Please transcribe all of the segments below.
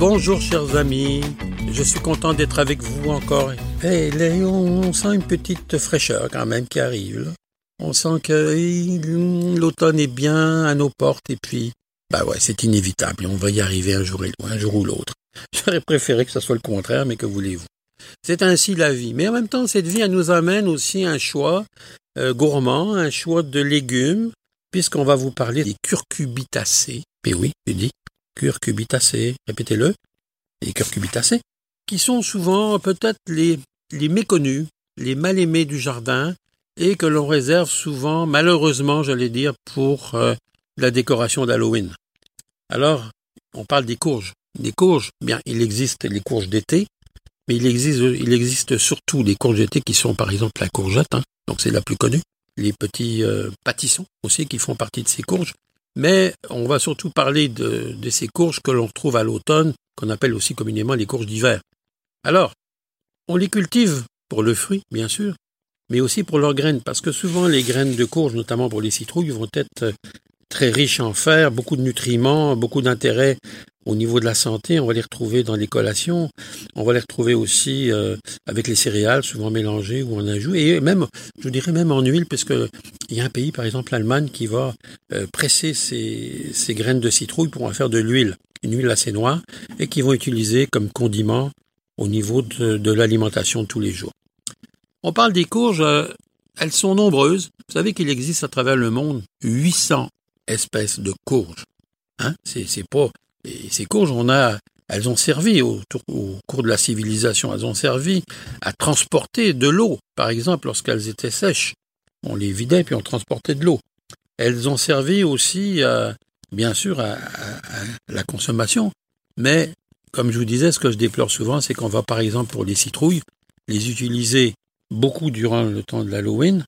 Bonjour chers amis, je suis content d'être avec vous encore. Hey, on sent une petite fraîcheur quand même qui arrive. On sent que l'automne est bien à nos portes et puis, bah ouais, c'est inévitable. On va y arriver un jour, un jour ou l'autre. J'aurais préféré que ce soit le contraire, mais que voulez-vous? C'est ainsi la vie. Mais en même temps, cette vie, elle nous amène aussi un choix euh, gourmand, un choix de légumes, puisqu'on va vous parler des curcubitacées. Mais oui, je dis curcubitacées. Répétez-le. Les curcubitacées, qui sont souvent peut-être les, méconnus, les mal-aimés du jardin, et que l'on réserve souvent, malheureusement, j'allais dire, pour euh, la décoration d'Halloween. Alors, on parle des courges. Des courges, bien, il existe les courges d'été, mais il existe, il existe surtout les courges d'été qui sont par exemple la courgette, hein, donc c'est la plus connue, les petits euh, pâtissons aussi qui font partie de ces courges, mais on va surtout parler de, ces courges que l'on trouve à l'automne, qu'on appelle aussi communément les courges d'hiver. Alors, on les cultive pour le fruit, bien sûr, mais aussi pour leurs graines, parce que souvent les graines de courge, notamment pour les citrouilles, vont être très riches en fer, beaucoup de nutriments, beaucoup d'intérêt au niveau de la santé. On va les retrouver dans les collations, on va les retrouver aussi euh, avec les céréales, souvent mélangées ou en ajout, et même, je dirais même en huile, parce que il y a un pays, par exemple l'Allemagne, qui va euh, presser ces graines de citrouille pour en faire de l'huile, une huile assez noire, et qui vont utiliser comme condiment au niveau de, de l'alimentation tous les jours. On parle des courges, euh, elles sont nombreuses. Vous savez qu'il existe à travers le monde 800 espèces de courges. Hein? C'est, pas. Et ces courges, on a, elles ont servi au, cours de la civilisation. Elles ont servi à transporter de l'eau, par exemple, lorsqu'elles étaient sèches. On les vidait puis on transportait de l'eau. Elles ont servi aussi, à, bien sûr, à, à, la consommation. Mais, comme je vous disais, ce que je déplore souvent, c'est qu'on va, par exemple, pour les citrouilles, les utiliser beaucoup durant le temps de l'Halloween,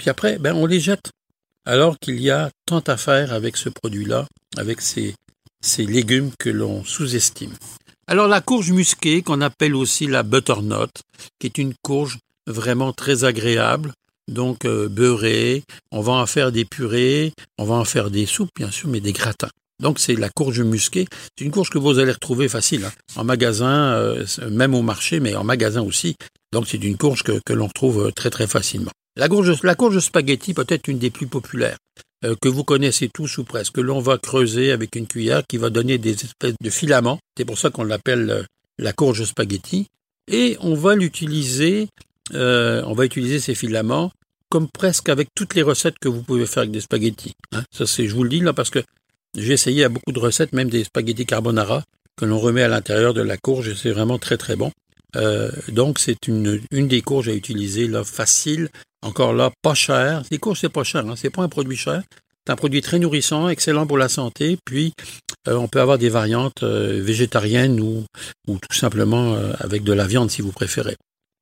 puis après, ben, on les jette. Alors qu'il y a tant à faire avec ce produit-là, avec ces, légumes que l'on sous-estime. Alors la courge musquée, qu'on appelle aussi la butternut, qui est une courge vraiment très agréable, donc euh, beurrée, on va en faire des purées, on va en faire des soupes bien sûr, mais des gratins. Donc c'est la courge musquée. C'est une courge que vous allez retrouver facile hein, en magasin, euh, même au marché, mais en magasin aussi. Donc c'est une courge que, que l'on retrouve euh, très très facilement. La courge, la courge spaghetti peut être une des plus populaires euh, que vous connaissez tous ou presque. Que l'on va creuser avec une cuillère qui va donner des espèces de filaments. C'est pour ça qu'on l'appelle euh, la courge spaghetti. Et on va l'utiliser, euh, on va utiliser ces filaments comme presque avec toutes les recettes que vous pouvez faire avec des spaghettis. Hein. Ça c'est, je vous le dis là parce que j'ai essayé à beaucoup de recettes, même des spaghettis carbonara que l'on remet à l'intérieur de la courge et c'est vraiment très très bon. Donc c'est une, une des courges à utiliser là facile, encore là pas cher. Les courges c'est pas cher, hein, c'est pas un produit cher. C'est un produit très nourrissant, excellent pour la santé. Puis euh, on peut avoir des variantes euh, végétariennes ou, ou tout simplement euh, avec de la viande si vous préférez.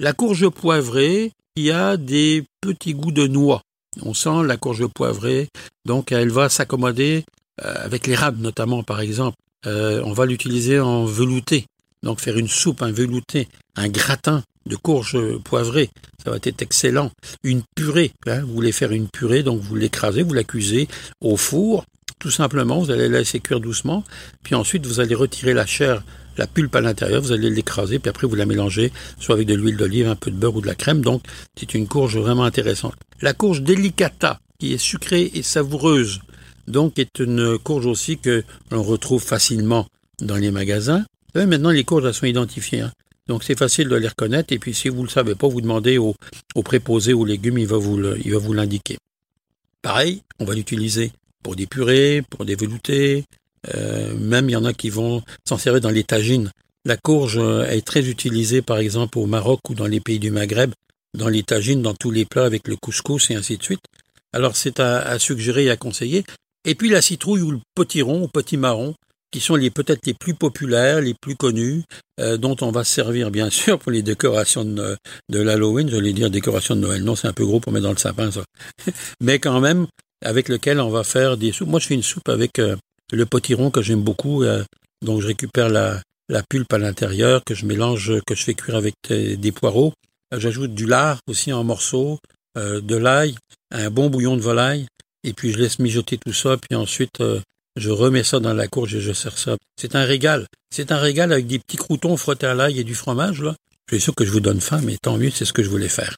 La courge poivrée, il y a des petits goûts de noix. On sent la courge poivrée, donc elle va s'accommoder euh, avec l'érable notamment par exemple. on va l'utiliser en velouté donc faire une soupe, un velouté, un gratin de courges poivrées, ça va être excellent. Une purée, hein, vous voulez faire une purée, donc vous l'écrasez, vous l'accusez au four, tout simplement, vous allez la laisser cuire doucement, puis ensuite vous allez retirer la chair, la pulpe à l'intérieur, vous allez l'écraser, puis après vous la mélangez, soit avec de l'huile d'olive, un peu de beurre ou de la crème, donc c'est une courge vraiment intéressante. La courge delicata, qui est sucrée et savoureuse, donc est une courge aussi que l'on retrouve facilement dans les magasins maintenant, les courges elles sont identifiées. Hein. Donc, c'est facile de les reconnaître. Et puis, si vous ne le savez pas, vous demandez au, au préposé aux légumes, il va vous l'indiquer. Pareil, on va l'utiliser pour des purées, pour des veloutés. Euh, même, il y en a qui vont s'en servir dans les tagines. La courge euh, est très utilisée, par exemple, au Maroc ou dans les pays du Maghreb, dans les tagines, dans tous les plats avec le couscous et ainsi de suite. Alors, c'est à, à suggérer et à conseiller. Et puis, la citrouille ou le potiron ou petit marron, qui sont les peut-être les plus populaires, les plus connus, euh, dont on va se servir bien sûr pour les décorations de, de l'Halloween. Je vais dire décoration de Noël. Non, c'est un peu gros pour mettre dans le sapin, ça. Mais quand même, avec lequel on va faire des soupes. Moi, je fais une soupe avec euh, le potiron que j'aime beaucoup. Euh, donc, je récupère la, la pulpe à l'intérieur, que je mélange, que je fais cuire avec des poireaux. J'ajoute du lard aussi en morceaux, de l'ail, un bon bouillon de volaille, et puis je laisse mijoter tout ça, puis ensuite je remets ça dans la courge et je sers ça. C'est un régal. C'est un régal avec des petits croutons frottés à l'ail et du fromage, là. Je suis sûr que je vous donne faim, mais tant mieux, c'est ce que je voulais faire.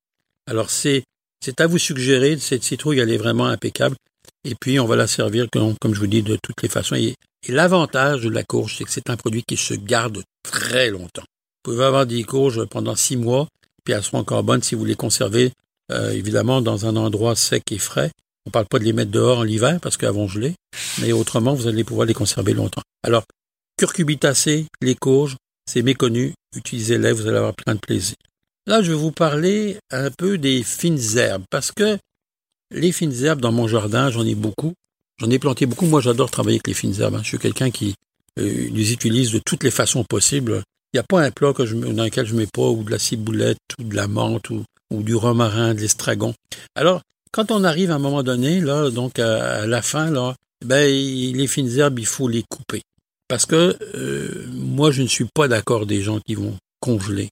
Alors, c'est, c'est à vous suggérer. Cette citrouille, elle est vraiment impeccable. Et puis, on va la servir, comme, je vous dis, de toutes les façons. Et, et l'avantage de la courge, c'est que c'est un produit qui se garde très longtemps. Vous pouvez avoir des courges pendant six mois, puis elles seront encore bonnes si vous les conservez, euh, évidemment, dans un endroit sec et frais. On ne parle pas de les mettre dehors en l'hiver parce qu'elles vont geler, mais autrement, vous allez pouvoir les conserver longtemps. Alors, curcubitacées, les courges, c'est méconnu. Utilisez-les, vous allez avoir plein de plaisir. Là, je vais vous parler un peu des fines herbes parce que les fines herbes dans mon jardin, j'en ai beaucoup. J'en ai planté beaucoup. Moi, j'adore travailler avec les fines herbes. Hein. Je suis quelqu'un qui euh, les utilise de toutes les façons possibles. Il n'y a pas un plat dans lequel je mets pas ou de la ciboulette ou de la menthe ou, ou du romarin, de l'estragon. Alors, quand on arrive à un moment donné, là, donc à, la fin, là, ben, les fines herbes, il faut les couper. Parce que euh, moi, je ne suis pas d'accord des gens qui vont congeler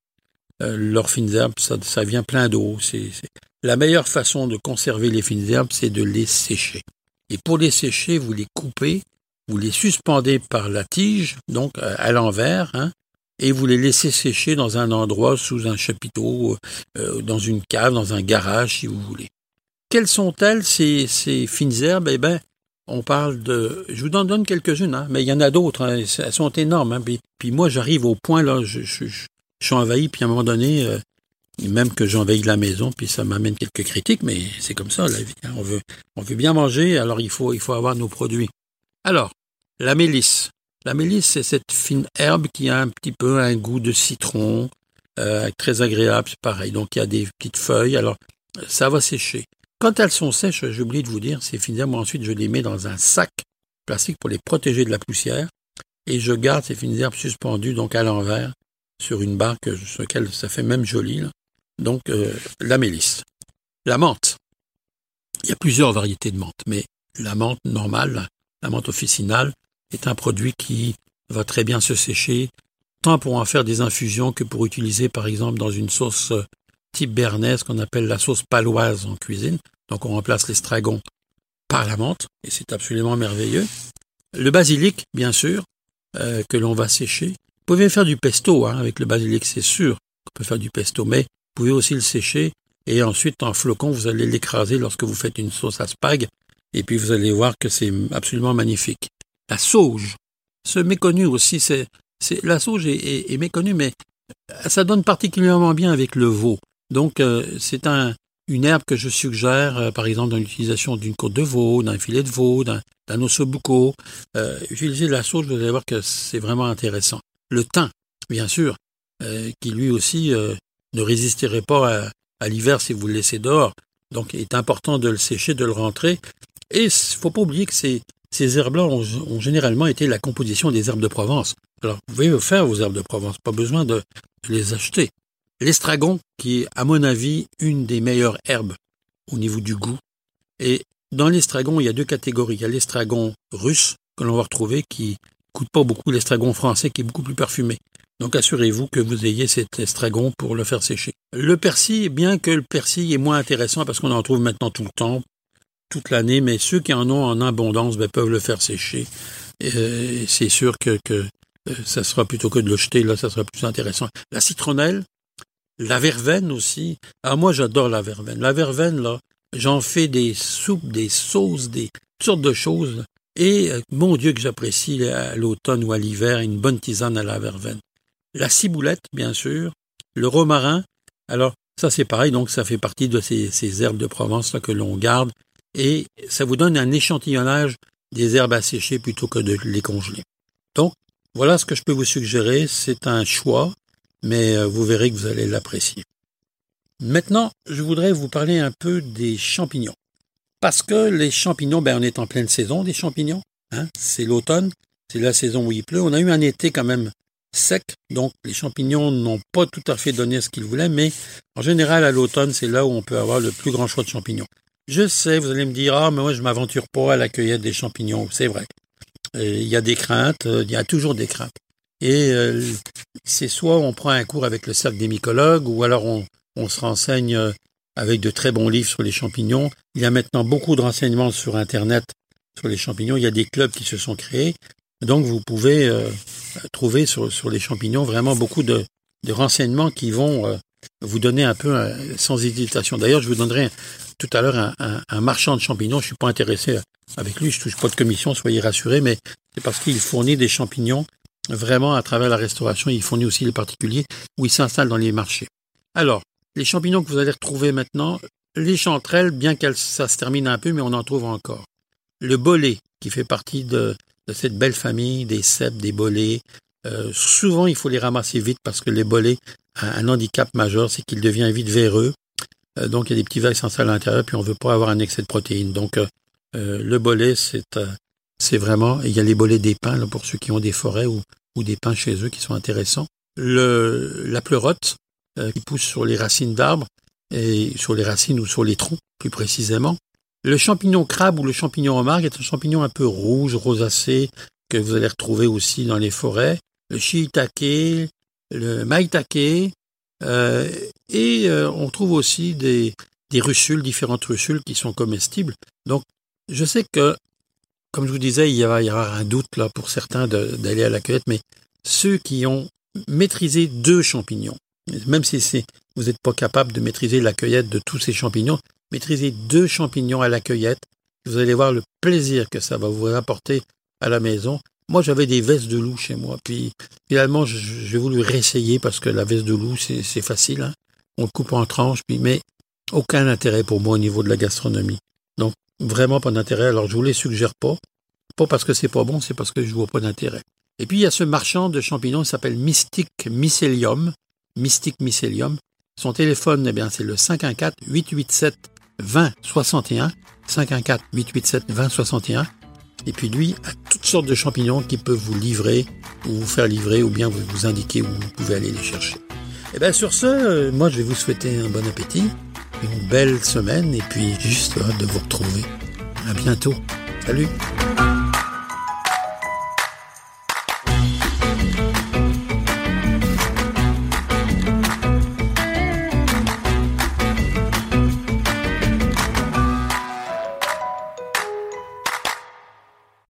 euh, leurs fines herbes. Ça, vient plein d'eau. C'est, La meilleure façon de conserver les fines herbes, c'est de les sécher. Et pour les sécher, vous les coupez, vous les suspendez par la tige, donc à l'envers, hein, et vous les laissez sécher dans un endroit sous un chapiteau, euh, dans une cave, dans un garage, si vous voulez. Quelles sont-elles, ces, fines herbes? Eh bien, on parle de... Je vous en donne quelques-unes, hein, mais il y en a d'autres. Hein, elles sont énormes. Hein, puis, moi, j'arrive au point, là, je, suis envahi, puis à un moment donné, euh, même que j'envahis la maison, puis ça m'amène quelques critiques, mais c'est comme ça, la vie. On, veut, bien manger, alors il faut, il faut avoir nos produits. Alors, la mélisse. La mélisse, c'est cette fine herbe qui a un petit peu un goût de citron, euh, très agréable, c'est pareil. Donc il y a des petites feuilles, alors ça va sécher. Quand elles sont sèches, j'ai oublié de vous dire, ces fines herbes, moi ensuite je les mets dans un sac plastique pour les protéger de la poussière, et je garde ces fines herbes suspendues donc à l'envers sur une barque sur laquelle ça fait même joli. Donc euh, la mélisse. La menthe. Il y a plusieurs variétés de menthe, mais la menthe normale, la menthe officinale, est un produit qui va très bien se sécher, tant pour en faire des infusions que pour utiliser par exemple dans une sauce euh, type bernaise qu'on appelle la sauce paloise en cuisine. Donc on remplace l'estragon par la menthe, et c'est absolument merveilleux. Le basilic, bien sûr, euh, que l'on va sécher. Vous pouvez faire du pesto hein, avec le basilic, c'est sûr qu'on peut faire du pesto, mais vous pouvez aussi le sécher, et ensuite en flocon, vous allez l'écraser lorsque vous faites une sauce à spag, et puis vous allez voir que c'est absolument magnifique la sauge. Ce méconnu aussi, c'est, c'est la sauge est, méconnue, mais ça donne particulièrement bien avec le veau. Donc euh, c'est un, une herbe que je suggère, euh, par exemple, dans l'utilisation d'une côte de veau, d'un filet de veau, d'un, ossobuco. Euh, utiliser la sauge, vous allez voir que c'est vraiment intéressant. Le thym, bien sûr, qui lui aussi ne résisterait pas à, l'hiver si vous le laissez dehors. Donc il est important de le sécher, de le rentrer. Et il faut pas oublier que c'est ces herbes-là ont, généralement été la composition des herbes de Provence. Alors, vous pouvez faire vos herbes de Provence, pas besoin de les acheter. L'estragon, qui est, à mon avis, une des meilleures herbes au niveau du goût. Et dans l'estragon, il y a deux catégories. Il y a l'estragon russe, que l'on va retrouver, qui coûte pas beaucoup, l'estragon français, qui est beaucoup plus parfumé. Donc assurez-vous que vous ayez cet estragon pour le faire sécher. Le persil, bien que le persil est moins intéressant parce qu'on en trouve maintenant tout le temps, toute l'année, mais ceux qui en ont en abondance ben, peuvent le faire sécher. Et c'est sûr que, que euh, ça sera plutôt que de le jeter, là, ça sera plus intéressant. La citronnelle, la verveine aussi. Ah, moi, j'adore la verveine. La verveine, là, j'en fais des soupes, des sauces, des toutes sortes de choses. Et euh, mon Dieu que j'apprécie à l'automne ou à l'hiver une bonne tisane à la verveine. La ciboulette, bien sûr. Le romarin. Alors, ça c'est pareil, donc ça fait partie de ces, ces herbes de Provence là, que l'on garde et ça vous donne un échantillonnage des herbes à sécher plutôt que de les congeler. Donc, voilà ce que je peux vous suggérer. C'est un choix, mais euh, vous verrez que vous allez l'apprécier. Maintenant, je voudrais vous parler un peu des champignons. Parce que les champignons, ben, on est en pleine saison des champignons. Hein? C'est l'automne, c'est la saison où il pleut. On a eu un été quand même sec, donc les champignons n'ont pas tout à fait donné ce qu'ils voulaient, mais en général, à l'automne, c'est là où on peut avoir le plus grand choix de champignons. Je sais, vous allez me dire, ah, mais moi, je m'aventure pas à la cueillette des champignons. C'est vrai. Il y a des craintes, il y a toujours des craintes. Et euh, c'est soit on prend un cours avec le cercle des mycologues, ou alors on, se renseigne euh, avec de très bons livres sur les champignons. Il y a maintenant beaucoup de renseignements sur Internet sur les champignons. Il y a des clubs qui se sont créés. Donc, vous pouvez euh, trouver sur, les champignons vraiment beaucoup de, renseignements qui vont vous donner un peu sans hésitation. D'ailleurs, je vous donnerai tout à l'heure un, marchand de champignons. Je suis pas intéressé avec lui, je touche pas de commission, soyez rassurés, mais c'est parce qu'il fournit des champignons vraiment à travers la restauration. Il fournit aussi les particuliers où il s'installe dans les marchés. Alors, les champignons que vous allez retrouver maintenant, les chanterelles, bien qu'elles ça se termine un peu, mais on en trouve encore. Le bolet, qui fait partie de, de cette belle famille des cèpes, des bolets. Euh, souvent, il faut les ramasser vite parce que les bolets, un, un handicap majeur, c'est qu'ils deviennent vite véreux. Euh, donc, il y a des petits vers qui s'installent à l'intérieur, puis on veut pas avoir un excès de protéines. Donc, euh, euh le bolet, c'est euh, c'est vraiment... Il y a les bolets des pins, là, pour ceux qui ont des forêts ou, des pins chez eux qui sont intéressants. Le, la pleurote, euh, qui pousse sur les racines d'arbres, et sur les racines ou sur les troncs, plus précisément. Le champignon crabe ou le champignon remarque est un champignon un peu rouge, rosacé, que vous allez retrouver aussi dans les forêts. Le shiitake, le maitake, euh, et euh, on trouve aussi des, des russules, différentes russules qui sont comestibles. Donc, je sais que, comme je vous disais, il y aura, un doute là pour certains d'aller à la cueillette, mais ceux qui ont maîtrisé deux champignons, même si vous n'êtes pas capable de maîtriser la cueillette de tous ces champignons, maîtrisez deux champignons à la cueillette, vous allez voir le plaisir que ça va vous apporter à la maison. Moi, j'avais des vestes de loup chez moi, puis finalement, j'ai voulu réessayer parce que la veste de loup, c'est facile. Hein? On le coupe en tranches, puis mais aucun intérêt pour moi au niveau de la gastronomie. Donc, vraiment pas d'intérêt. Alors, je vous les suggère pas. Pas parce que c'est pas bon, c'est parce que je vois pas d'intérêt. Et puis, il y a ce marchand de champignons qui s'appelle Mystic Mycelium. Mystic Mycelium. Son téléphone, eh bien, c'est le 514 887 20 61. 514 887 20 61. Et puis lui a toutes sortes de champignons qui peuvent vous livrer ou vous faire livrer ou bien vous, indiquer où vous pouvez aller les chercher. Et bien sur ce, euh, moi je vais vous souhaiter un bon appétit, une belle semaine et puis juste hâte de vous retrouver. À bientôt. Salut